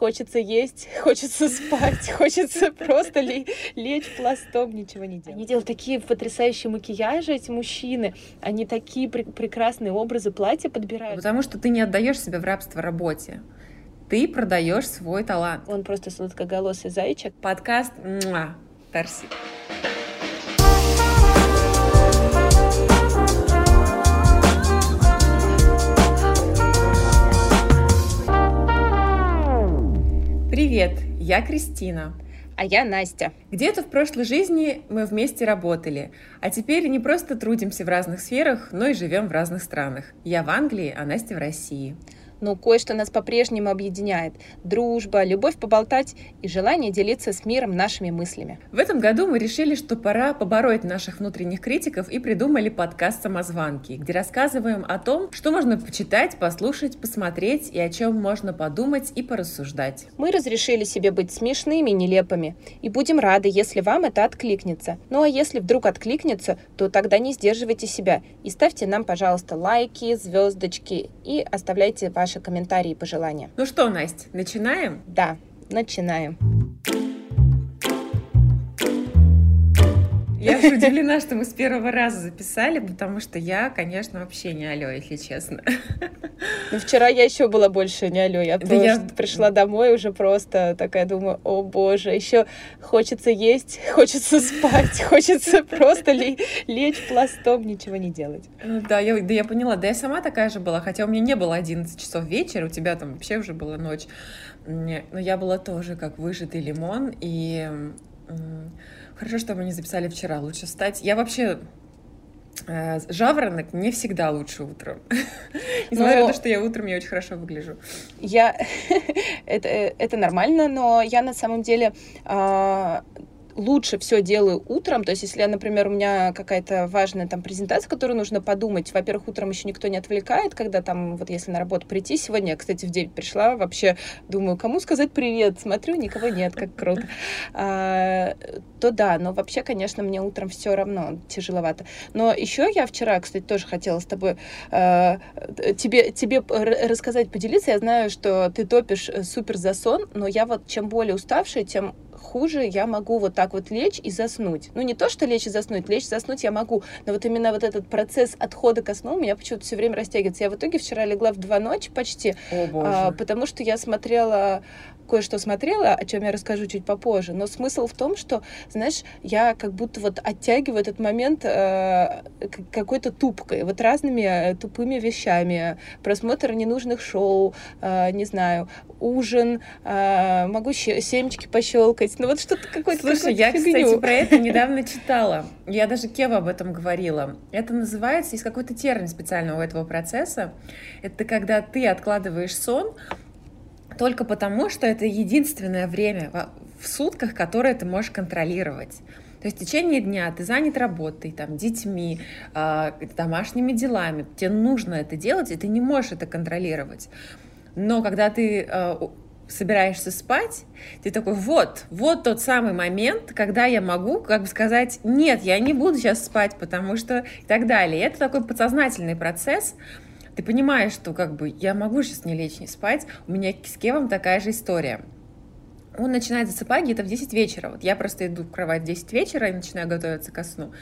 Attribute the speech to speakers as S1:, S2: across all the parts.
S1: хочется есть, хочется спать, хочется просто лечь пластом, ничего не делать. Они делают такие потрясающие макияжи, эти мужчины, они такие прекрасные образы платья подбирают.
S2: Потому что ты не отдаешь себя в рабство работе. Ты продаешь свой талант.
S1: Он просто сладкоголосый зайчик.
S2: Подкаст Муа. Тарси. Привет, я Кристина.
S1: А я Настя.
S2: Где-то в прошлой жизни мы вместе работали, а теперь не просто трудимся в разных сферах, но и живем в разных странах. Я в Англии, а Настя в России
S1: но кое-что нас по-прежнему объединяет. Дружба, любовь поболтать и желание делиться с миром нашими мыслями.
S2: В этом году мы решили, что пора побороть наших внутренних критиков и придумали подкаст «Самозванки», где рассказываем о том, что можно почитать, послушать, посмотреть и о чем можно подумать и порассуждать.
S1: Мы разрешили себе быть смешными, нелепыми и будем рады, если вам это откликнется. Ну а если вдруг откликнется, то тогда не сдерживайте себя и ставьте нам, пожалуйста, лайки, звездочки и оставляйте ваши ваши комментарии и пожелания.
S2: Ну что, Настя, начинаем?
S1: Да, начинаем.
S2: Я уже удивлена, что мы с первого раза записали, потому что я, конечно, вообще не алё, если честно.
S1: Ну, вчера я еще была больше не алё. Я, да я пришла домой уже просто такая думаю, о боже, еще хочется есть, хочется спать, хочется просто лечь пластом, ничего не делать.
S2: Ну да, я, да я поняла. Да я сама такая же была, хотя у меня не было 11 часов вечера, у тебя там вообще уже была ночь. Но я была тоже как выжатый лимон, и Хорошо, что мы не записали вчера. Лучше встать. Я вообще э, Жаворонок не всегда лучше утром. Несмотря на то, что я утром я очень хорошо выгляжу.
S1: Я... это, э, это нормально, но я на самом деле а, лучше все делаю утром. То есть, если, например, у меня какая-то важная там презентация, которую нужно подумать, во-первых, утром еще никто не отвлекает, когда там, вот если на работу прийти сегодня, я, кстати, в 9 пришла, вообще думаю, кому сказать привет, смотрю, никого нет, как круто. А, то да, но вообще, конечно, мне утром все равно тяжеловато. Но еще я вчера, кстати, тоже хотела с тобой э, тебе, тебе рассказать, поделиться. Я знаю, что ты топишь э, супер за сон, но я вот чем более уставшая, тем хуже я могу вот так вот лечь и заснуть. Ну, не то, что лечь и заснуть, лечь и заснуть я могу, но вот именно вот этот процесс отхода ко сну у меня почему-то все время растягивается. Я в итоге вчера легла в два ночи почти, а, потому что я смотрела кое-что смотрела, о чем я расскажу чуть попозже, но смысл в том, что, знаешь, я как будто вот оттягиваю этот момент э, какой-то тупкой, вот разными э, тупыми вещами, просмотр ненужных шоу, э, не знаю, ужин, э, могу семечки пощелкать, ну вот что-то какое-то.
S2: Слушай, я, фигню. кстати, про это недавно читала, я даже Кева об этом говорила. Это называется, есть какой-то термин специального у этого процесса, это когда ты откладываешь сон, только потому, что это единственное время в сутках, которое ты можешь контролировать. То есть в течение дня ты занят работой, там, детьми, э, домашними делами, тебе нужно это делать, и ты не можешь это контролировать. Но когда ты э, собираешься спать, ты такой, вот, вот тот самый момент, когда я могу, как бы сказать, нет, я не буду сейчас спать, потому что и так далее. И это такой подсознательный процесс, ты понимаешь, что как бы я могу сейчас не лечь, не спать, у меня с Кевом такая же история. Он начинает засыпать где-то в 10 вечера. Вот я просто иду в кровать в 10 вечера и начинаю готовиться ко сну.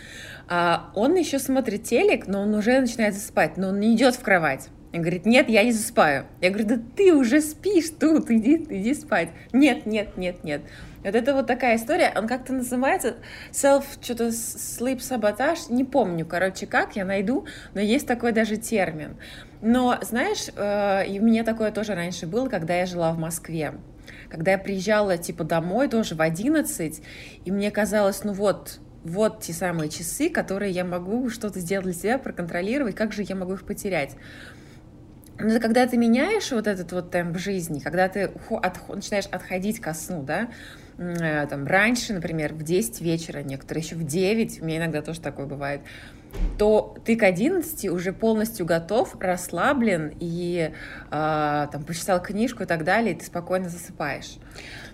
S2: А он еще смотрит телек, но он уже начинает засыпать, но он не идет в кровать. Он говорит, нет, я не засыпаю. Я говорю, да ты уже спишь тут, иди, иди спать. Нет, нет, нет, нет. Вот это вот такая история, он как-то называется self, что-то sleep sabotage, не помню, короче, как, я найду, но есть такой даже термин. Но, знаешь, э, и у меня такое тоже раньше было, когда я жила в Москве. Когда я приезжала, типа, домой тоже в 11, и мне казалось, ну вот, вот те самые часы, которые я могу что-то сделать для себя, проконтролировать, как же я могу их потерять. Но когда ты меняешь вот этот вот темп жизни, когда ты начинаешь отходить ко сну, да, э, там, раньше, например, в 10 вечера, некоторые еще в 9, у меня иногда тоже такое бывает, то ты к 11 уже полностью готов, расслаблен и э, там почитал книжку и так далее, и ты спокойно засыпаешь.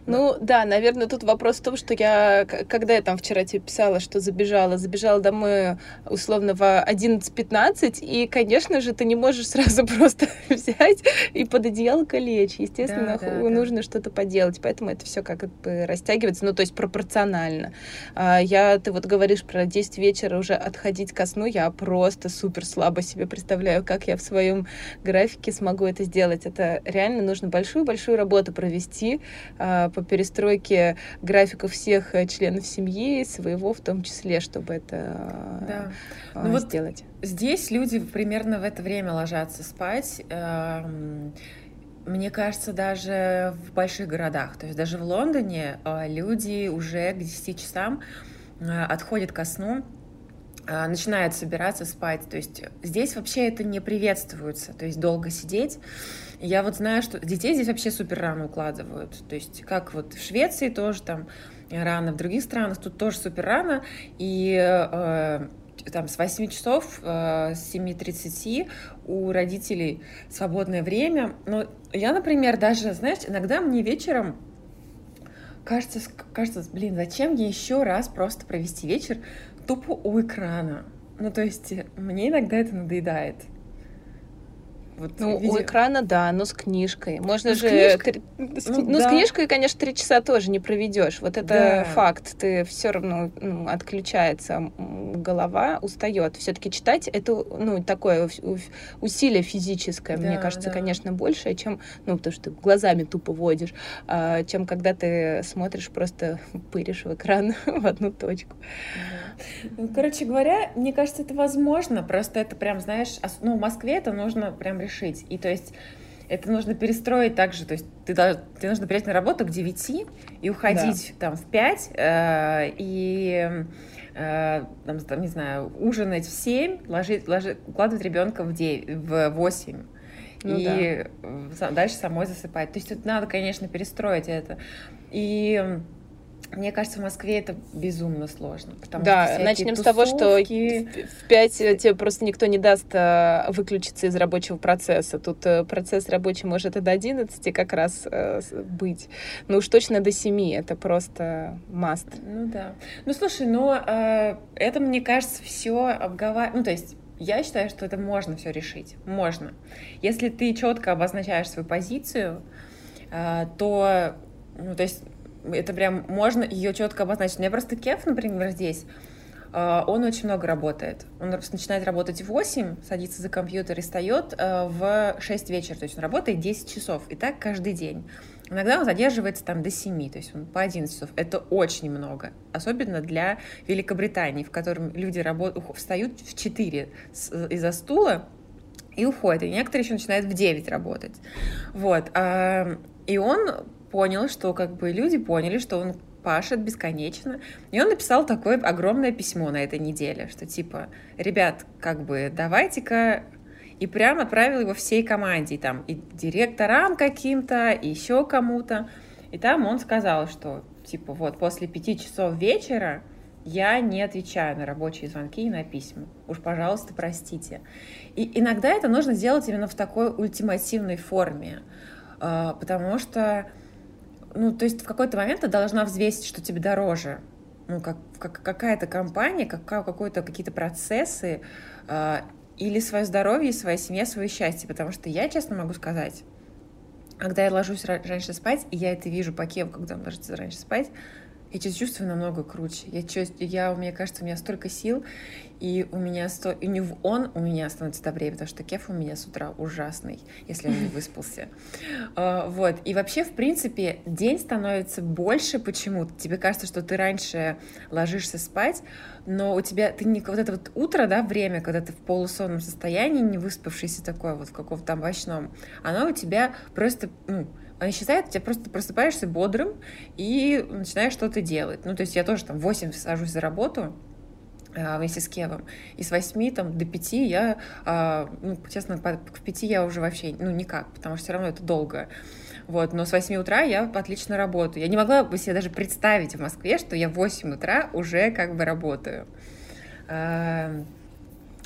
S1: Ну да, наверное, тут вопрос в том, что я, когда я там вчера тебе писала, что забежала, забежала домой условно в 11-15, и, конечно же, ты не можешь сразу просто взять и под одеялко лечь. Естественно, да, да, нужно да. что-то поделать, поэтому это все как бы растягивается, ну то есть пропорционально. А, я, ты вот говоришь про 10 вечера уже отходить ко сну, я просто супер слабо себе представляю, как я в своем графике смогу это сделать. Это реально нужно большую-большую работу провести, а, по перестройке графиков всех э, членов семьи, своего в том числе, чтобы это да.
S2: А, ну сделать. Вот здесь люди примерно в это время ложатся спать. Мне кажется, даже в больших городах, то есть даже в Лондоне э, люди уже к 10 часам э, отходят ко сну, начинают собираться спать. То есть здесь вообще это не приветствуется, то есть долго сидеть. Я вот знаю, что детей здесь вообще супер рано укладывают. То есть как вот в Швеции тоже там рано, в других странах тут тоже супер рано. И э, там с 8 часов, э, с 7.30 у родителей свободное время. Но я, например, даже, знаешь, иногда мне вечером кажется, кажется, блин, зачем мне еще раз просто провести вечер тупо у экрана? Ну, то есть мне иногда это надоедает.
S1: Вот ну, видео. у экрана, да, но с книжкой. Можно ну, же... Книжкой... Три... С... Ну, ну да. с книжкой, конечно, три часа тоже не проведешь. Вот это да. факт. Ты все равно ну, отключается голова, устает. Все-таки читать это, ну, такое усилие физическое, да, мне кажется, да. конечно, большее, чем, ну, потому что ты глазами тупо водишь, а, чем когда ты смотришь, просто пыришь в экран в одну точку.
S2: Да. Ну, короче говоря, мне кажется, это возможно. Просто это прям, знаешь, ну, в Москве это нужно прям решить. И то есть это нужно перестроить так же, то есть ты, ты нужно приехать на работу к 9 и уходить да. там в 5, э, и э, там, там, не знаю, ужинать в 7, ложить, ложить, укладывать ребенка в, 9, в 8. Ну, и да. дальше самой засыпать. То есть тут надо, конечно, перестроить это. И мне кажется, в Москве это безумно сложно.
S1: Потому да, что начнем тусовки... с того, что в 5 тебе просто никто не даст а, выключиться из рабочего процесса. Тут а, процесс рабочий может и до 11 как раз быть. Ну уж точно до 7. Это просто маст.
S2: Ну да. Ну слушай, но э, это, мне кажется, все обговаривать. Ну то есть я считаю, что это можно все решить. Можно. Если ты четко обозначаешь свою позицию, э, то ну, то есть это прям можно ее четко обозначить. У меня просто Кеф, например, здесь, а, он очень много работает. Он начинает работать в 8, садится за компьютер и встает а, в 6 вечера. То есть он работает 10 часов. И так каждый день. Иногда он задерживается там до 7, то есть он по 11 часов. Это очень много. Особенно для Великобритании, в котором люди работ... встают в 4 из-за стула и уходят. И некоторые еще начинают в 9 работать. Вот. И он понял, что как бы люди поняли, что он пашет бесконечно. И он написал такое огромное письмо на этой неделе, что типа, ребят, как бы давайте-ка и прям отправил его всей команде, и там и директорам каким-то, и еще кому-то. И там он сказал, что типа вот после пяти часов вечера я не отвечаю на рабочие звонки и на письма. Уж, пожалуйста, простите. И иногда это нужно сделать именно в такой ультимативной форме, а, потому что ну, то есть в какой-то момент ты должна взвесить, что тебе дороже. Ну, как, как какая-то компания, как, какой-то, какие-то процессы, э, или свое здоровье, своя семья, свое счастье. Потому что я, честно могу сказать, когда я ложусь раньше спать, и я это вижу по Кеву, когда он ложится раньше спать, я чувствую намного круче. Я, я, мне кажется, у меня столько сил, и у меня сто... и не он у меня становится добрее, потому что кеф у меня с утра ужасный, если он не выспался. А, вот. И вообще, в принципе, день становится больше почему-то. Тебе кажется, что ты раньше ложишься спать, но у тебя, ты не вот это вот утро, да, время, когда ты в полусонном состоянии, не выспавшийся такой вот в каком-то там овощном, оно у тебя просто, ну, она считает, тебя просто просыпаешься бодрым и начинаешь что-то делать. Ну, то есть я тоже там в 8 сажусь за работу, вместе с Кевом. И с 8 там, до 5 я, а, ну, честно, к 5 я уже вообще, ну, никак, потому что все равно это долго. Вот, но с 8 утра я отлично работаю. Я не могла бы себе даже представить в Москве, что я в 8 утра уже как бы работаю. А,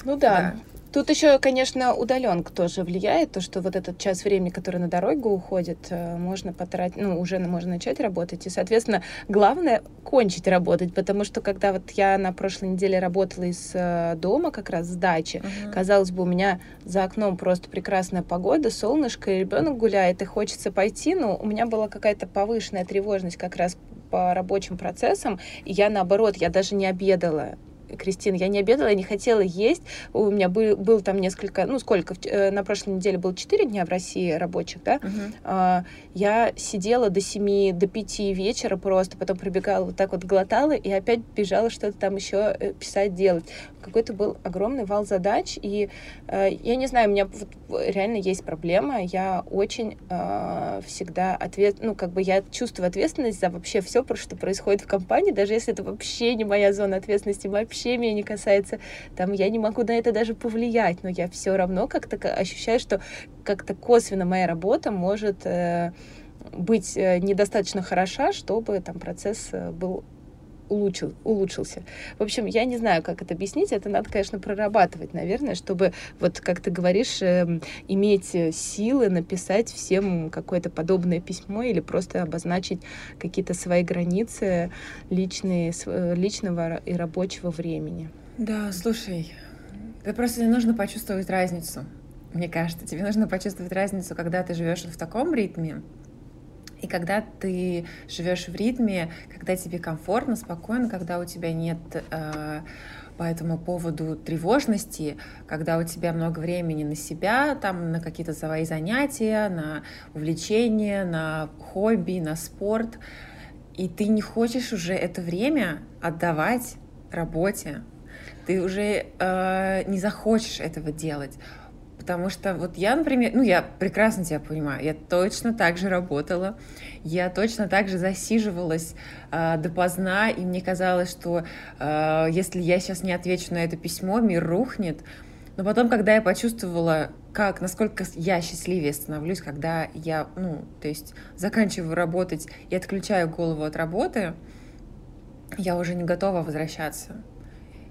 S1: Ну да, да. Тут еще, конечно, удаленка тоже влияет, то, что вот этот час времени, который на дорогу уходит, э, можно потратить, ну, уже можно начать работать. И, соответственно, главное кончить работать, потому что когда вот я на прошлой неделе работала из э, дома, как раз с дачи, uh-huh. казалось бы, у меня за окном просто прекрасная погода, солнышко, и ребенок гуляет, и хочется пойти, но у меня была какая-то повышенная тревожность как раз по рабочим процессам, и я наоборот, я даже не обедала. Кристина, я не обедала, я не хотела есть. У меня был, был там несколько, ну сколько, э, на прошлой неделе было 4 дня в России рабочих, да. А, я сидела до 7, до 5 вечера просто, потом пробегала вот так вот, глотала и опять бежала что-то там еще э, писать, делать. Какой-то был огромный вал задач, и э, я не знаю, у меня реально есть проблема, я очень э, всегда ответ, ну как бы я чувствую ответственность за вообще все, что происходит в компании, даже если это вообще не моя зона ответственности, вообще вообще меня не касается, там я не могу на это даже повлиять, но я все равно как-то ощущаю, что как-то косвенно моя работа может э, быть э, недостаточно хороша, чтобы там процесс э, был улучшил, улучшился. В общем, я не знаю, как это объяснить. Это надо, конечно, прорабатывать, наверное, чтобы, вот как ты говоришь, э, иметь силы написать всем какое-то подобное письмо или просто обозначить какие-то свои границы личные, э, личного и рабочего времени.
S2: Да, слушай, это просто не нужно почувствовать разницу. Мне кажется, тебе нужно почувствовать разницу, когда ты живешь в таком ритме, и когда ты живешь в ритме, когда тебе комфортно, спокойно, когда у тебя нет э, по этому поводу тревожности, когда у тебя много времени на себя, там, на какие-то свои занятия, на увлечения, на хобби, на спорт, и ты не хочешь уже это время отдавать работе, ты уже э, не захочешь этого делать. Потому что вот я, например, ну я прекрасно тебя понимаю, я точно так же работала, я точно так же засиживалась э, допоздна, и мне казалось, что э, если я сейчас не отвечу на это письмо, мир рухнет. Но потом, когда я почувствовала, как, насколько я счастливее становлюсь, когда я, ну, то есть заканчиваю работать и отключаю голову от работы, я уже не готова возвращаться.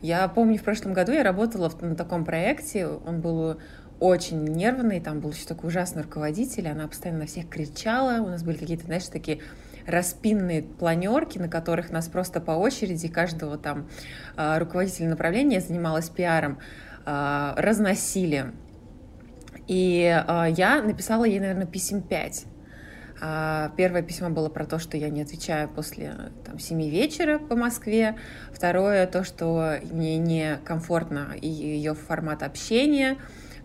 S2: Я помню, в прошлом году я работала на таком проекте, он был очень нервный, там был еще такой ужасный руководитель, она постоянно на всех кричала, у нас были какие-то, знаешь, такие распинные планерки, на которых нас просто по очереди каждого там а, руководителя направления занималась пиаром, а, разносили. И а, я написала ей, наверное, писем 5. Первое письмо было про то, что я не отвечаю после там, 7 вечера по Москве. Второе, то, что мне некомфортно ее формат общения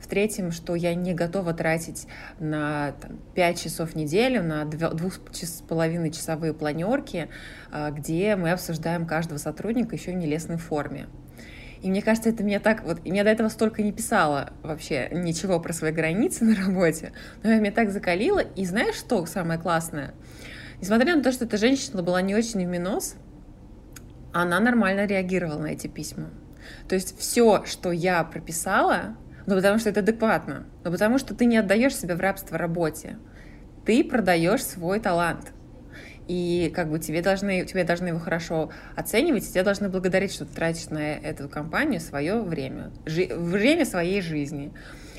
S2: в-третьем, что я не готова тратить на там, 5 часов в неделю, на двух с половиной часовые планерки, а, где мы обсуждаем каждого сотрудника еще в нелестной форме. И мне кажется, это меня так вот... Я до этого столько не писала вообще ничего про свои границы на работе, но это меня так закалило. И знаешь, что самое классное? Несмотря на то, что эта женщина была не очень в она нормально реагировала на эти письма. То есть все, что я прописала, ну, потому что это адекватно. Ну, потому что ты не отдаешь себя в рабство работе. Ты продаешь свой талант. И как бы тебе должны, тебе должны его хорошо оценивать, и тебе должны благодарить, что ты тратишь на эту компанию свое время, жи, время своей жизни.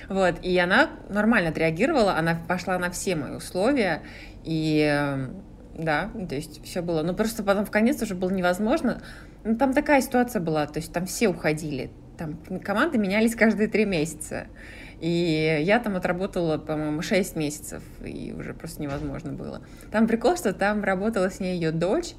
S2: Вот, и она нормально отреагировала, она пошла на все мои условия, и да, то есть все было. Но просто потом в конец уже было невозможно. Ну, там такая ситуация была, то есть там все уходили там команды менялись каждые три месяца. И я там отработала, по-моему, 6 месяцев, и уже просто невозможно было. Там прикол, что там работала с ней ее дочь,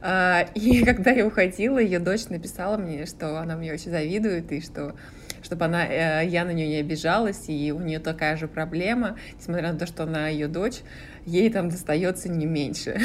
S2: а, и когда я уходила, ее дочь написала мне, что она мне очень завидует, и что чтобы она, э, я на нее не обижалась, и у нее такая же проблема, несмотря на то, что она ее дочь, ей там достается не меньше.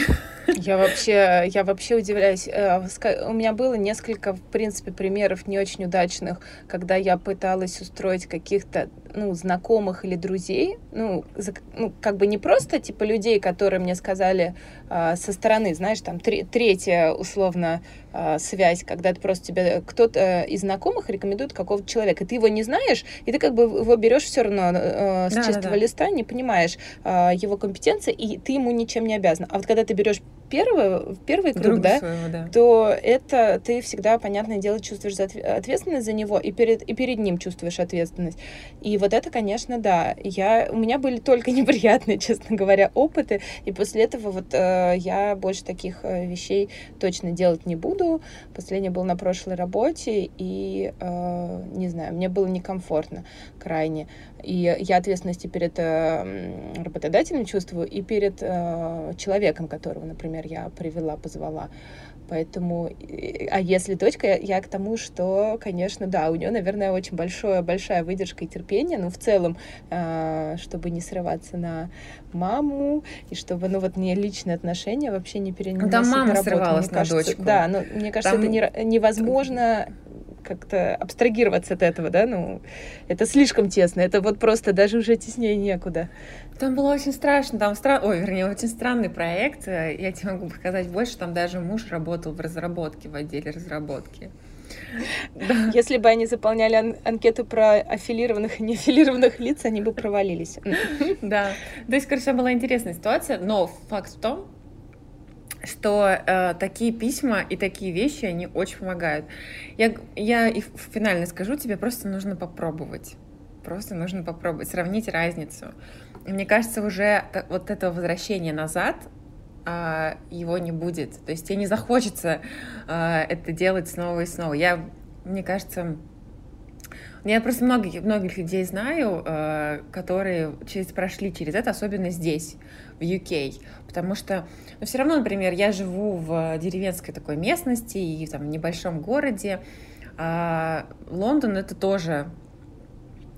S1: Я вообще, я вообще удивляюсь. Э, у меня было несколько, в принципе, примеров не очень удачных, когда я пыталась устроить каких-то ну, знакомых или друзей, ну, за, ну, как бы не просто, типа, людей, которые мне сказали э, со стороны, знаешь, там, тр третья, условно, э, связь, когда ты просто тебе кто-то из знакомых рекомендует какого-то человека, и ты его не знаешь, и ты как бы его берешь все равно э, с да, чистого да, да. листа, не понимаешь э, его компетенции, и ты ему ничем не обязан. А вот когда ты берешь первый, в первый круг,
S2: Друга
S1: да,
S2: своего, да.
S1: то это ты всегда, понятное дело, чувствуешь ответственность за него и перед, и перед ним чувствуешь ответственность. И вот это, конечно, да. Я, у меня были только неприятные, честно говоря, опыты, и после этого вот э, я больше таких э, вещей точно делать не буду. Последний был на прошлой работе, и, э, не знаю, мне было некомфортно крайне. И я ответственности перед э, работодателем чувствую и перед э, человеком, которого, например, я привела, позвала. Поэтому, а если дочка, я, я к тому, что, конечно, да, у нее, наверное, очень большое, большая выдержка и терпение, ну, в целом, э, чтобы не срываться на маму, и чтобы, ну, вот не личные отношения вообще не переносить
S2: Там мама
S1: на работу.
S2: срывалась на
S1: кажется,
S2: дочку.
S1: Да, но мне кажется,
S2: Там-
S1: это не, невозможно как-то абстрагироваться от этого, да, ну, это слишком тесно, это вот просто даже уже теснее некуда.
S2: Там было очень страшно, там стра... ой, вернее, очень странный проект. Э, Я тебе могу сказать больше, там даже муж работал в разработке, в отделе разработки. Да.
S1: Если бы они заполняли ан- анкету про аффилированных и неаффилированных лиц, они бы провалились.
S2: Да. То есть, короче, была интересная ситуация, но факт в том, что э, такие письма и такие вещи, они очень помогают. Я, я и финально скажу тебе, просто нужно попробовать. Просто нужно попробовать, сравнить разницу. И мне кажется, уже вот это возвращение назад, а, его не будет. То есть тебе не захочется а, это делать снова и снова. Я, мне кажется, я просто многих, многих людей знаю, э, которые через, прошли через это, особенно здесь, в UK. Потому что, ну, все равно, например, я живу в деревенской такой местности и там, в небольшом городе. А Лондон это тоже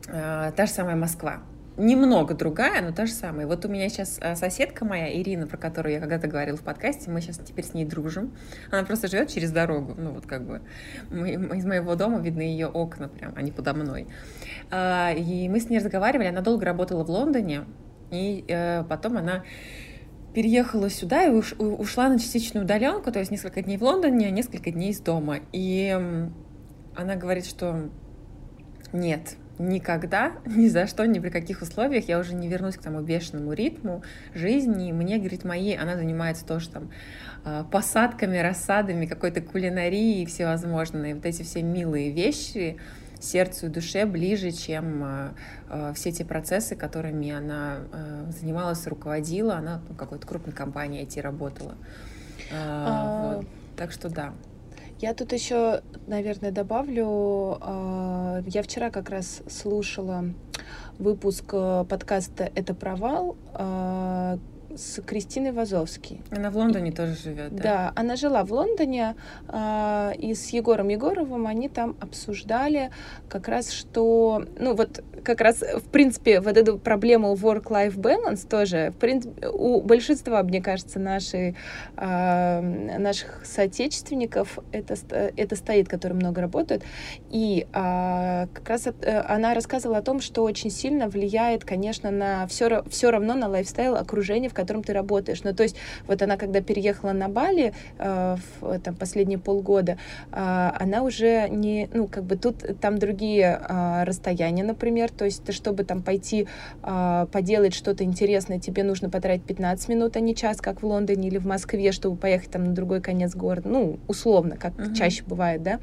S2: э, та же самая Москва. Немного другая, но та же самая. Вот у меня сейчас э, соседка моя, Ирина, про которую я когда-то говорила в подкасте, мы сейчас теперь с ней дружим. Она просто живет через дорогу. Ну, вот как бы мы- из моего дома видны ее окна прям, они подо мной. А, И мы с ней разговаривали, она долго работала в Лондоне, и э, потом она переехала сюда и ушла на частичную удаленку, то есть несколько дней в Лондоне, а несколько дней из дома. И она говорит, что нет, никогда, ни за что, ни при каких условиях я уже не вернусь к тому бешеному ритму жизни. И мне, говорит, моей, она занимается тоже там а, посадками, рассадами, какой-то кулинарией всевозможной. Вот эти все милые вещи сердцу и душе ближе, чем а, а, все те процессы, которыми она занималась, руководила. Она в какой-то крупной компании IT работала. А, вот. Так что да.
S1: Я тут еще, наверное, добавлю. а, Я вчера как раз слушала выпуск э, подкаста «Это провал» а, с Кристиной Вазовски.
S2: Она в Лондоне тоже живет, да?
S1: Да, она жила в Лондоне, а, и с Егором Егоровым они там обсуждали как раз, что, ну вот как раз, в принципе, вот эту проблему work-life balance тоже, в принципе, у большинства, мне кажется, нашей, а, наших соотечественников это, это стоит, которые много работают, и а, как раз от- э, она рассказывала о том, что очень сильно влияет, конечно, на все, все равно на лайфстайл окружения, в котором ты работаешь. Ну, то есть вот она, когда переехала на Бали э, в там, последние полгода, а, она уже не, ну, как бы тут, там другие а, расстояния, например, то есть чтобы там пойти а, поделать что-то интересное, тебе нужно потратить 15 минут, а не час, как в Лондоне или в Москве, чтобы поехать там на другой конец города, ну, условно, как
S2: Мгм.
S1: чаще бывает, да,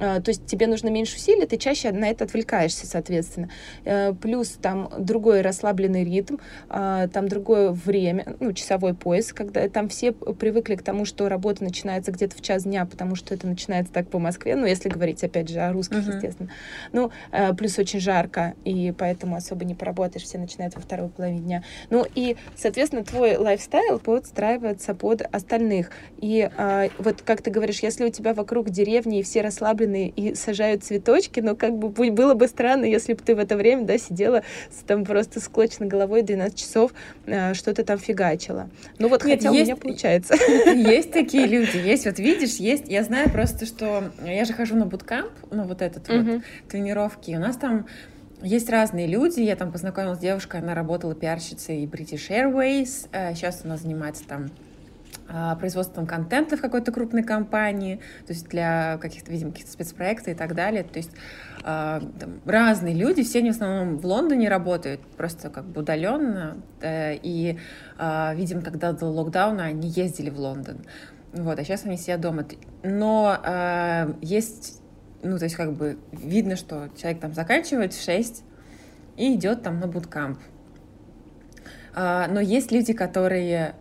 S1: А, то есть тебе нужно меньше усилий, ты чаще на это отвлекаешься, соответственно. Э, Плюс там другой расслабленный ритм, а, там другое время, ну, часовой пояс, когда там все привыкли к тому, что работа начинается где-то в час дня, потому что это начинается так по Москве, ну, если говорить, опять же, о русских,
S2: Мгм.
S1: естественно. Ну, э, плюс очень жарко, и поэтому особо не поработаешь, все начинают во второй половине дня. Ну, и, соответственно, твой лайфстайл подстраивается под остальных. И а, вот, как ты говоришь, если у тебя вокруг деревни и все расслабленные и сажают цветочки, ну, как бы было бы странно, если бы ты в это время, да, сидела с, там просто склоченной головой 12 часов, а, что-то там фигачила. Ну, вот
S2: Нет,
S1: хотя
S2: есть-
S1: у меня получается.
S2: Есть такие люди, есть, вот видишь, есть, я знаю просто, что я же хожу на буткамп, ну вот этот вот, тренировки, и у нас там есть разные люди, я там познакомилась с девушкой, она работала пиарщицей British Airways, сейчас она занимается там а, производством контента в какой-то крупной компании, то есть для каких-то, видимо, каких-то спецпроектов и так далее. То есть э, там, разные люди, все они в основном в Лондоне работают, просто как бы удаленно. Э, и, э, видимо, когда до локдауна они ездили в Лондон. Вот, а сейчас они все дома. Но э, есть, ну, то есть как бы видно, что человек там заканчивает в 6 и идет там на буткамп. Э, но есть люди, которые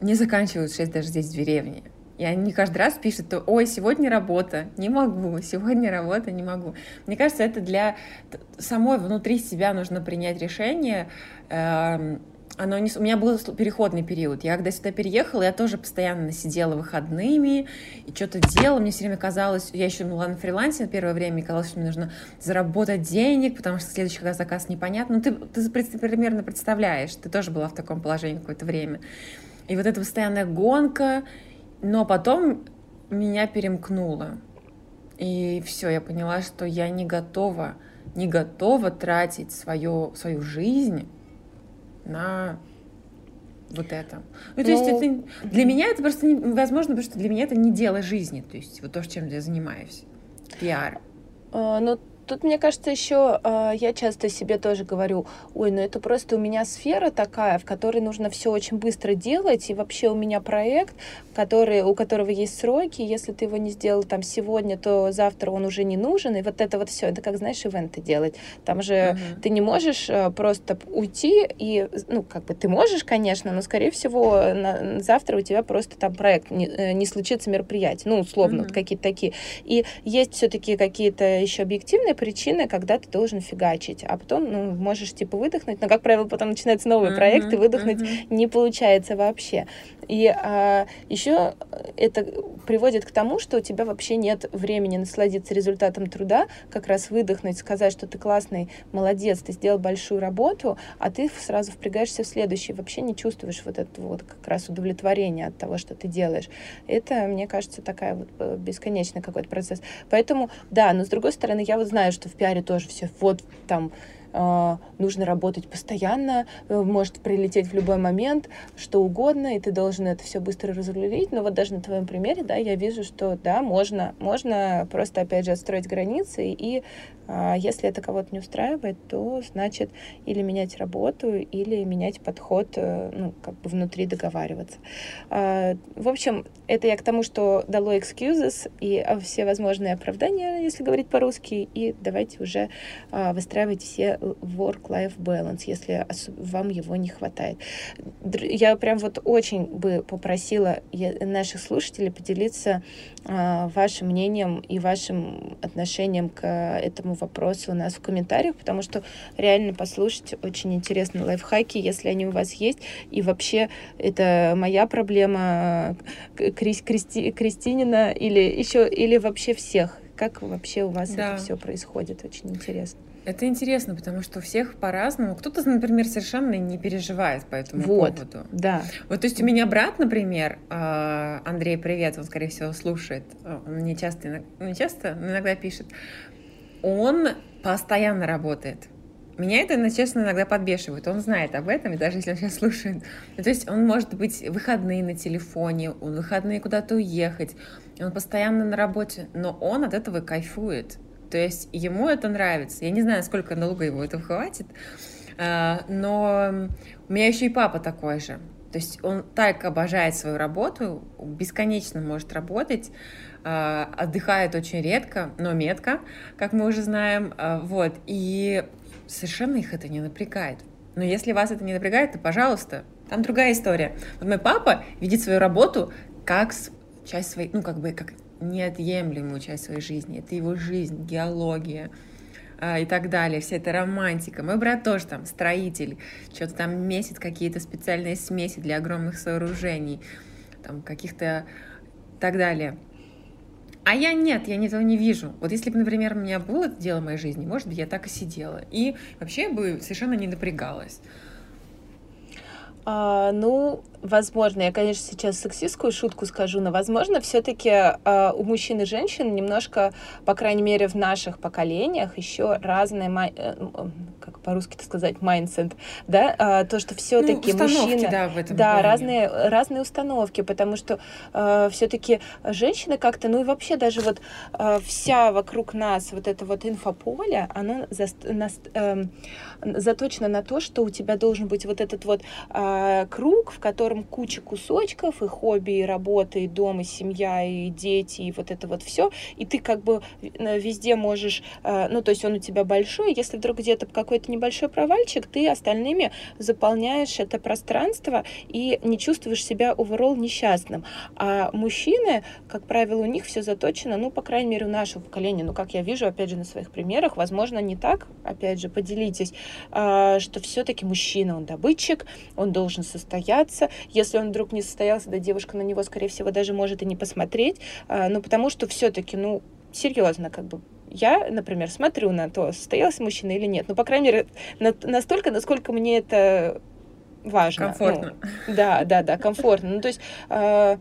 S2: не заканчивают 6 даже здесь в деревне. И они каждый раз пишут, ой, сегодня работа, не могу, сегодня работа, не могу. Мне кажется, это для самой внутри себя нужно принять решение. Эм, оно не... У меня был переходный период. Я когда сюда переехала, я тоже постоянно сидела выходными и что-то делала. Мне все время казалось, я еще была на фрилансе на первое время, и казалось, что мне нужно заработать денег, потому что следующий заказ непонятно. Ну, ты, ты примерно представляешь, ты тоже была в таком положении какое-то время. И вот эта постоянная гонка, но потом меня перемкнуло. И все, я поняла, что я не готова, не готова тратить свою, свою жизнь на вот это. Ну, то ну, есть это, для меня это просто невозможно, потому что для меня это не дело жизни, то есть вот то, чем я занимаюсь. Пиар.
S1: А, ну, Тут, мне кажется, еще э, я часто себе тоже говорю, ой, ну это просто у меня сфера такая, в которой нужно все очень быстро делать, и вообще у меня проект, который, у которого есть сроки, если ты его не сделал там сегодня, то завтра он уже не нужен, и вот это вот все, это как, знаешь, ивенты делать. Там же uh-huh. ты не можешь э, просто уйти, и, ну, как бы ты можешь, конечно, но, скорее всего, на, завтра у тебя просто там проект, не, э, не случится мероприятие, ну, условно, uh-huh. какие-то такие. И есть все-таки какие-то еще объективные причины, когда ты должен фигачить, а потом, ну, можешь, типа, выдохнуть, но, как правило, потом начинается новый uh-huh, проект, и выдохнуть uh-huh. не получается вообще. И а, еще это приводит к тому, что у тебя вообще нет времени насладиться результатом труда, как раз выдохнуть, сказать, что ты классный, молодец, ты сделал большую работу, а ты сразу впрягаешься в следующий, вообще не чувствуешь вот это вот как раз удовлетворение от того, что ты делаешь. Это, мне кажется, такая вот э, бесконечный какой-то процесс. Поэтому, да, но с другой стороны, я вот знаю, что в пиаре тоже все вот там нужно работать постоянно, э, может прилететь в любой момент, что угодно, и ты должен это все быстро разрулить. Но вот даже на твоем примере, да, я вижу, что да, можно, можно просто, опять же, отстроить границы и а если это кого-то не устраивает, то значит или менять работу, или менять подход, э, ну, как бы внутри договариваться. А, в общем, это я к тому, что дало excuses и а, все возможные оправдания, если говорить по-русски, и давайте уже выстраивать все work-life balance, если вам его не хватает. Я прям вот очень бы попросила наших слушателей поделиться вашим мнением и вашим отношением к этому вопросы у нас в комментариях, потому что реально послушать очень интересные лайфхаки, если они у вас есть. И вообще это моя проблема Кристи, Кристинина или еще или вообще всех. Как вообще у вас да. это все происходит? Очень интересно.
S2: Это интересно, потому что у всех по-разному. Кто-то, например, совершенно не переживает по этому вот, поводу.
S1: Да.
S2: Вот, то есть у меня брат, например, а, Андрей, привет, он, скорее всего, слушает. Он не часто, ну, не часто, но иногда пишет он постоянно работает. Меня это, честно, иногда подбешивает. Он знает об этом, и даже если он сейчас слушает. То есть он может быть выходные на телефоне, он выходные куда-то уехать, он постоянно на работе, но он от этого кайфует. То есть ему это нравится. Я не знаю, сколько долго его этого хватит, а, но у меня еще и папа такой же. То есть он так обожает свою работу, бесконечно может работать, а, отдыхает очень редко, но метко, как мы уже знаем, а, вот, и совершенно их это не напрягает. Но если вас это не напрягает, то, пожалуйста, там другая история. Вот мой папа видит свою работу как часть своей, ну, как бы, как неотъемлемую часть своей жизни. Это его жизнь, геология а, и так далее, вся эта романтика. Мой брат тоже там строитель, что-то там месяц какие-то специальные смеси для огромных сооружений, там каких-то так далее. А я нет, я этого не вижу. Вот если бы, например, у меня было это дело в моей жизни, может быть, я так и сидела. И вообще бы совершенно не напрягалась.
S1: А, ну, возможно, я, конечно, сейчас сексистскую шутку скажу, но, возможно, все-таки а, у мужчин и женщин немножко, по крайней мере, в наших поколениях еще разные, э, по-русски это сказать, mindset, да, а, то, что все-таки ну, мужчина...
S2: да, в этом
S1: Да, разные, разные установки, потому что а, все-таки женщины как-то, ну и вообще даже вот а, вся вокруг нас вот это вот инфополе, оно за, на, э, заточено на то, что у тебя должен быть вот этот вот а, круг, в котором куча кусочков, и хобби, и работа, и дом, и семья, и дети, и вот это вот все, и ты как бы э, везде можешь, а, ну, то есть он у тебя большой, если вдруг где-то какой-то небольшой провальчик, ты остальными заполняешь это пространство и не чувствуешь себя overall несчастным. А мужчины, как правило, у них все заточено, ну, по крайней мере, у нашего поколения, ну, как я вижу, опять же, на своих примерах, возможно, не так, опять же, поделитесь, а, что все-таки мужчина, он добытчик, он должен состояться. Если он вдруг не состоялся, да, девушка на него, скорее всего, даже может и не посмотреть, а, ну, потому что все-таки, ну, серьезно, как бы я, например, смотрю на то, состоялся мужчина или нет. Ну, по крайней мере, на, настолько, насколько мне это важно.
S2: Комфортно.
S1: Ну, да, да, да, комфортно. Ну, то есть э,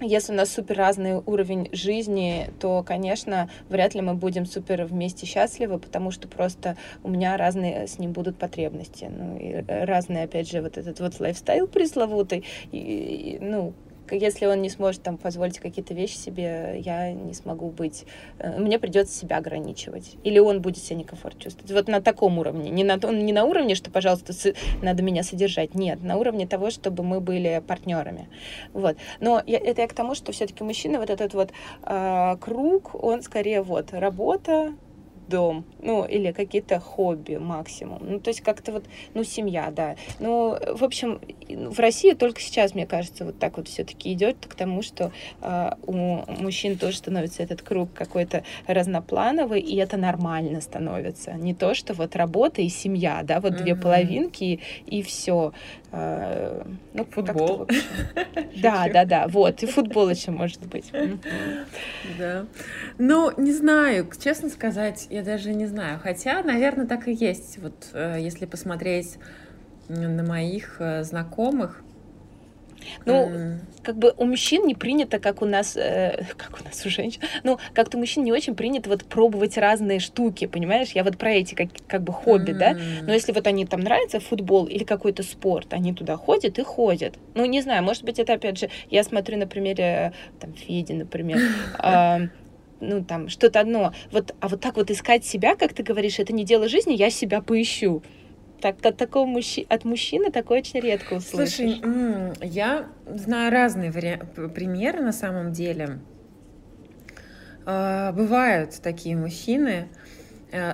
S1: если у нас супер разный уровень жизни, то, конечно, вряд ли мы будем супер вместе счастливы, потому что просто у меня разные с ним будут потребности. Ну, и разные, опять же, вот этот вот лайфстайл пресловутый. И, и, ну, если он не сможет там позволить какие-то вещи себе, я не смогу быть, э, мне придется себя ограничивать. Или он будет себя некомфортно чувствовать. Вот на таком уровне. Не на, не на уровне, что, пожалуйста, надо меня содержать. Нет, на уровне того, чтобы мы были партнерами. Вот. Но я, это я к тому, что все-таки мужчина, вот этот вот э, круг, он скорее вот работа, дом, ну, или какие-то хобби максимум. Ну, то есть как-то вот, ну, семья, да. Ну, в общем, в России только сейчас, мне кажется, вот так вот все-таки идет к тому, что э, у мужчин тоже становится этот круг какой-то разноплановый, и это нормально становится. Не то, что вот работа и семья, да, вот mm-hmm. две половинки, и, и все.
S2: Э, ну, футбол.
S1: Да, да, да, вот, и футбол еще может быть.
S2: Да. Ну, не знаю, честно сказать, я даже не знаю. Хотя, наверное, так и есть. Вот э, если посмотреть на моих э, знакомых,
S1: ну, как бы у мужчин не принято, как у нас, э, как у нас у женщин, ну, как-то у мужчин не очень принято вот пробовать разные штуки, понимаешь? Я вот про эти как, как бы хобби, mm-hmm. да? Но если вот они там нравится футбол или какой-то спорт, они туда ходят и ходят. Ну, не знаю, может быть, это опять же, я смотрю на примере, там, Феди, например, ну, там, что-то одно. Вот, а вот так вот искать себя, как ты говоришь, это не дело жизни, я себя поищу так, от такого мужчи... от мужчины такое очень редко услышишь.
S2: Слушай, я знаю разные вари... примеры на самом деле. А, бывают такие мужчины,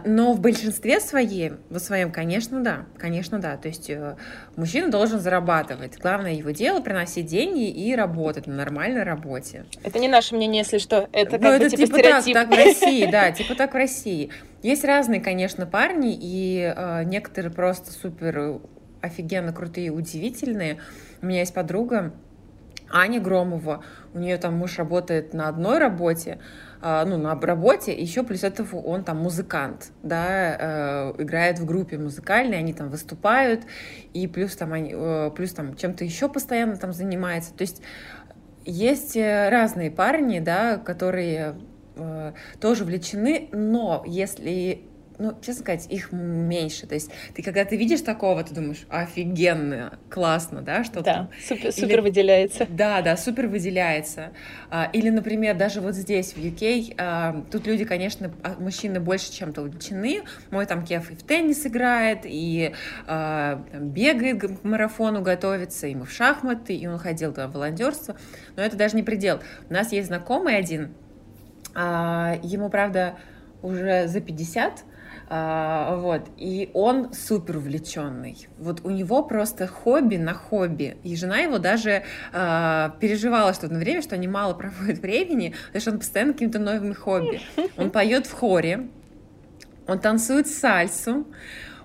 S2: но в большинстве своем, в своем, конечно, да, конечно, да. То есть э, мужчина должен зарабатывать. Главное его дело приносить деньги и работать на нормальной работе.
S1: Это не наше мнение, если что. Это ну, как бы, типа, типа стереотип.
S2: так, так в России, да, типа так в России. Есть разные, конечно, парни, и э, некоторые просто супер офигенно крутые, удивительные. У меня есть подруга, Аня Громова, у нее там муж работает на одной работе, ну, на работе, еще плюс этого он там музыкант, да, э, играет в группе музыкальной, они там выступают, и плюс там, они, э, плюс там чем-то еще постоянно там занимается. То есть есть э, разные парни, да, которые тоже влечены, но если ну, честно сказать, их меньше. То есть ты когда ты видишь такого, ты думаешь, офигенно, классно, да, что
S1: Да, супер, супер Или... выделяется.
S2: Да, да, супер выделяется. А, или, например, даже вот здесь, в UK, а, тут люди, конечно, а, мужчины больше чем-то увлечены. Мой там Кеф и в теннис играет, и там, бегает к марафону, готовится, и мы в шахматы, и он ходил туда в волонтерство. Но это даже не предел. У нас есть знакомый один, ему, правда, уже за 50, а, вот. И он супер увлеченный. Вот у него просто хобби на хобби. И жена его даже а, переживала что на время, что они мало проводят времени, потому что он постоянно каким-то новыми хобби. Он поет в хоре, он танцует сальсу,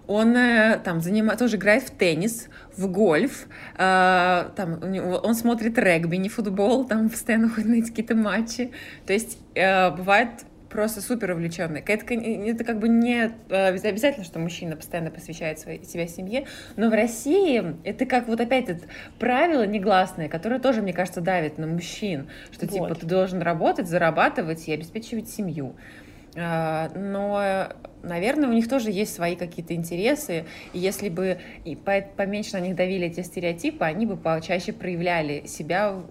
S2: он э, там занимает, тоже играет в теннис, в гольф, э, там, он смотрит регби, не футбол, там постоянно ходит на какие-то матчи. То есть э, бывает просто супер увлеченный. Это, это как бы не э, обязательно, что мужчина постоянно посвящает своей, себя семье, но в России это как вот опять это правило негласное, которое тоже, мне кажется, давит на мужчин, что типа, вот. типа ты должен работать, зарабатывать и обеспечивать семью. А, но наверное, у них тоже есть свои какие-то интересы, и если бы и поменьше на них давили эти стереотипы, они бы почаще проявляли себя,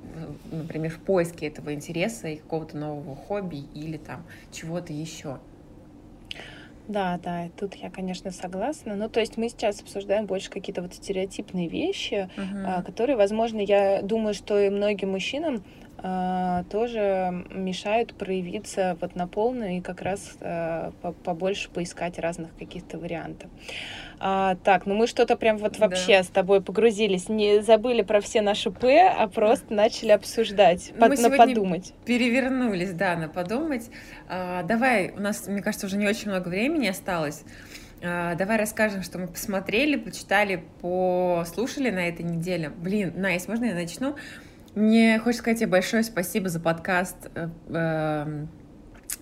S2: например, в поиске этого интереса и какого-то нового хобби или там чего-то еще.
S1: Да, да, тут я, конечно, согласна. Ну, то есть мы сейчас обсуждаем больше какие-то вот стереотипные вещи, uh-huh. которые, возможно, я думаю, что и многим мужчинам тоже мешают проявиться вот на полную и как раз а, побольше поискать разных каких-то вариантов. А, так, ну мы что-то прям вот вообще да. с тобой погрузились, не забыли про все наши П, а просто начали обсуждать,
S2: под, мы на подумать. Перевернулись, да, на подумать. А, давай, у нас, мне кажется, уже не очень много времени осталось. А, давай расскажем, что мы посмотрели, почитали, послушали на этой неделе. Блин, nice, можно я начну? Мне хочется сказать тебе большое спасибо за подкаст. Э, э,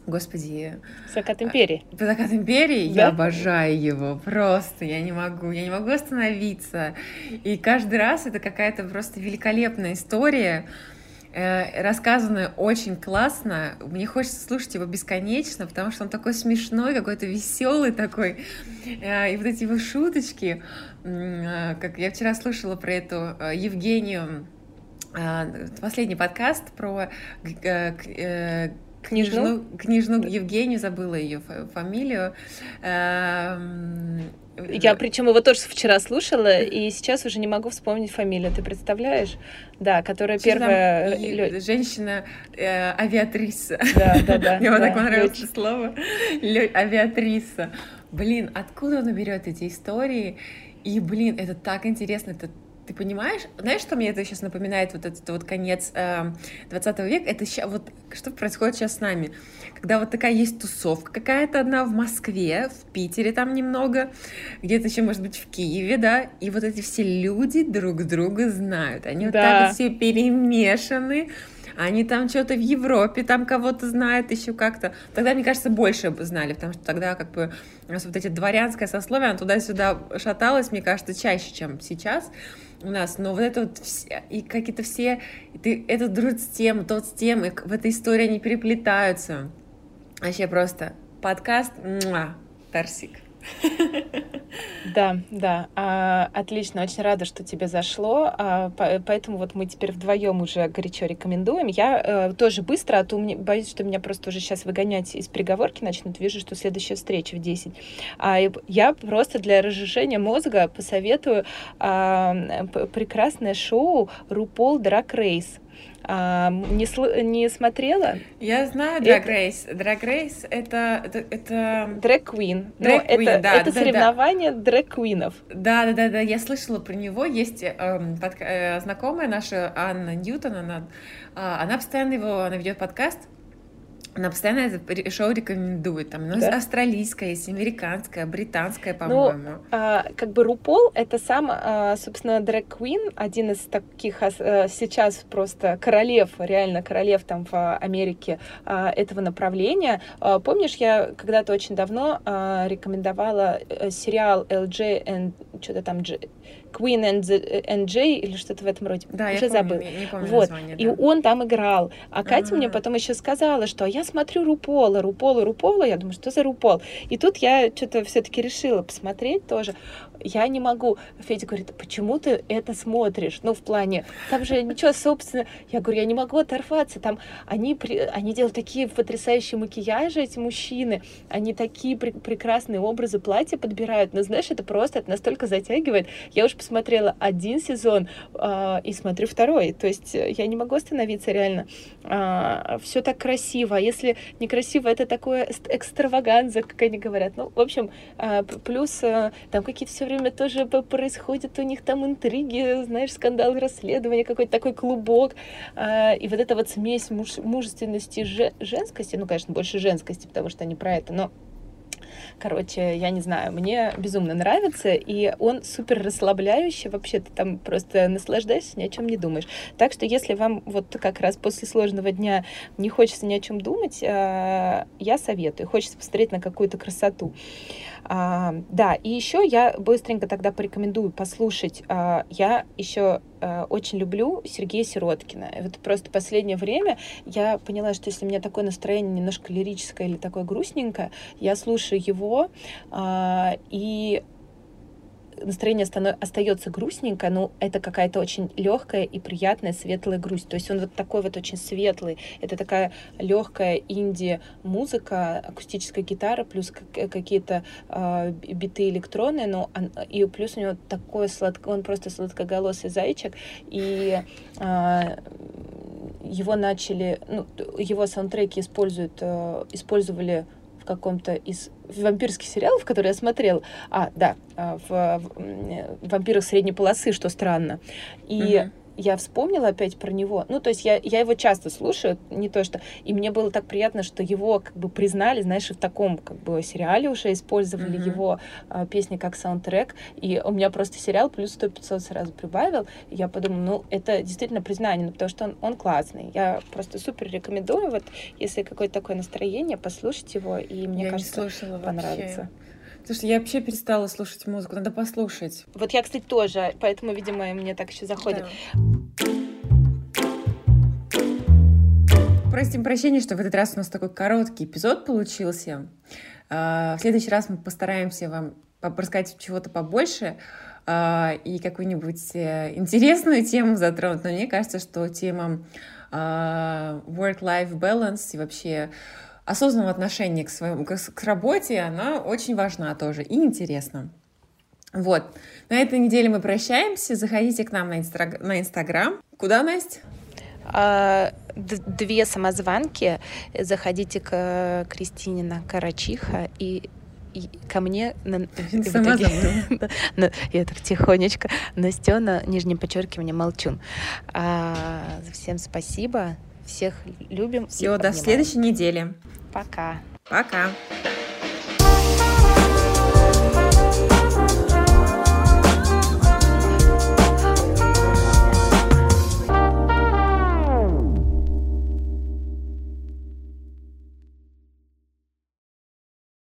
S2: господи.
S1: Закат империи.
S2: Э, Закат империи. Да? Я обожаю его. Просто я не могу. Я не могу остановиться. И каждый раз это какая-то просто великолепная история рассказанная очень классно. Мне хочется слушать его бесконечно, потому что он такой смешной, какой-то веселый такой. И вот эти его шуточки. Как я вчера слушала про эту Евгению последний подкаст про э, э, княжну, княжну Евгению, забыла ее фамилию.
S1: Эм, Я причем его тоже вчера слушала, и сейчас уже не могу вспомнить фамилию. Ты представляешь? Да, которая Что первая...
S2: Лё... Женщина э, авиатриса.
S1: Да, да, да.
S2: Мне вот так понравилось слово. Авиатриса. Блин, откуда он берет эти истории? И, блин, это так интересно, это ты понимаешь? Знаешь, что мне это сейчас напоминает, вот этот вот конец э, 20 века? Это ща, вот что происходит сейчас с нами. Когда вот такая есть тусовка какая-то одна в Москве, в Питере там немного, где-то еще, может быть, в Киеве, да, и вот эти все люди друг друга знают. Они да. вот так вот все перемешаны они там что-то в Европе, там кого-то знают еще как-то. Тогда, мне кажется, больше бы знали, потому что тогда как бы у нас вот эти дворянское сословие, оно туда-сюда шаталось, мне кажется, чаще, чем сейчас у нас, но вот это вот все, и какие-то все, ты этот дружит с тем, тот с тем, и в этой истории они переплетаются. Вообще просто подкаст, муа, Тарсик.
S1: Да, да, а, отлично, очень рада, что тебе зашло, а, по, поэтому вот мы теперь вдвоем уже горячо рекомендуем. Я а, тоже быстро, а то мне, боюсь, что меня просто уже сейчас выгонять из переговорки начнут, вижу, что следующая встреча в 10. А, я просто для разжижения мозга посоветую прекрасное шоу RuPaul Drag Race. А, не, сл- не смотрела?
S2: Я знаю Drag Race. Drag Race это... это...
S1: Drag Queen. Drag Queen, это, да. Это да, соревнование да. дрэк-квинов.
S2: Да, да, да, да, я слышала про него. Есть э, под, э, знакомая наша Анна Ньютон, она, э, она постоянно его, она ведет подкаст, она постоянно это шоу рекомендует. Там, ну, да? австралийское, есть американское, британское, ну, по-моему. Ну,
S1: а, как бы Рупол — это сам, а, собственно, Дрэк Квин, один из таких а, сейчас просто королев, реально королев там в Америке а, этого направления. А, помнишь, я когда-то очень давно а, рекомендовала э, сериал LJ and что-то там Queen and, the, and Jay или что-то в этом роде.
S2: Да,
S1: Уже
S2: я
S1: забыл.
S2: Помню, не помню
S1: вот.
S2: название,
S1: да. И он там играл. А Катя А-а-а. мне потом еще сказала, что я смотрю Рупола, Рупола, Рупола. Я думаю, что за Рупол? И тут я что-то все-таки решила посмотреть тоже я не могу. Федя говорит, почему ты это смотришь? Ну, в плане, там же ничего, собственно. Я говорю, я не могу оторваться. Там они, они делают такие потрясающие макияжи, эти мужчины. Они такие пр прекрасные образы платья подбирают. Но знаешь, это просто, это настолько затягивает. Я уже посмотрела один сезон э, и смотрю второй. То есть э, я не могу остановиться реально. Э, а, все так красиво. А если некрасиво, это такое экстраваганза, как они говорят. Ну, в общем, э, плюс э, там какие-то все время тоже происходят у них там интриги, знаешь, скандалы, расследования, какой-то такой клубок. А, и вот эта вот смесь муж, мужественности и женскости, ну, конечно, больше женскости, потому что они про это, но Короче, я не знаю, мне безумно нравится, и он супер расслабляющий, вообще ты там просто наслаждаешься, ни о чем не думаешь. Так что если вам вот как раз после сложного дня не хочется ни о чем думать, а, я советую, хочется посмотреть на какую-то красоту. А, да, и еще я быстренько тогда порекомендую послушать. А, я еще а, очень люблю Сергея Сироткина. И вот просто последнее время я поняла, что если у меня такое настроение немножко лирическое или такое грустненькое, я слушаю его, а, и настроение остается грустненько, но это какая-то очень легкая и приятная светлая грусть. То есть он вот такой вот очень светлый. Это такая легкая инди-музыка, акустическая гитара, плюс какие-то э, биты электронные, но он, и плюс у него такой сладкий, он просто сладкоголосый зайчик, и э, его начали, ну, его саундтреки используют, э, использовали каком-то из вампирских сериалов, которые я смотрел, а, да, а, в, в «Вампирах средней полосы», что странно, и угу я вспомнила опять про него. Ну, то есть я, я его часто слушаю, не то что... И мне было так приятно, что его как бы признали, знаешь, в таком как бы сериале уже использовали mm-hmm. его а, песни как саундтрек. И у меня просто сериал плюс 100-500 сразу прибавил. И я подумала, ну, это действительно признание, ну, потому что он, он классный. Я просто супер рекомендую, вот, если какое-то такое настроение, послушать его, и мне
S2: я
S1: кажется, понравится.
S2: Вообще. Слушай, я вообще перестала слушать музыку, надо послушать.
S1: Вот я, кстати, тоже, поэтому, видимо, мне так еще заходит. Да.
S2: Просим прощения, что в этот раз у нас такой короткий эпизод получился. А, в следующий раз мы постараемся вам рассказать чего-то побольше а, и какую-нибудь э, интересную тему затронуть. Но мне кажется, что тема а, work-life balance и вообще осознанного отношения к, своему, к, к работе, она очень важна тоже и интересна. Вот. На этой неделе мы прощаемся. Заходите к нам на, инстаг... на Инстаграм. Куда, Настя?
S1: А, две самозванки. Заходите к Кристине на Карачиха и и ко мне на, итоге, я так тихонечко Настена, нижнее подчеркивание, молчун. А, всем спасибо, всех любим.
S2: Всего до следующей недели.
S1: Пока.
S2: Пока.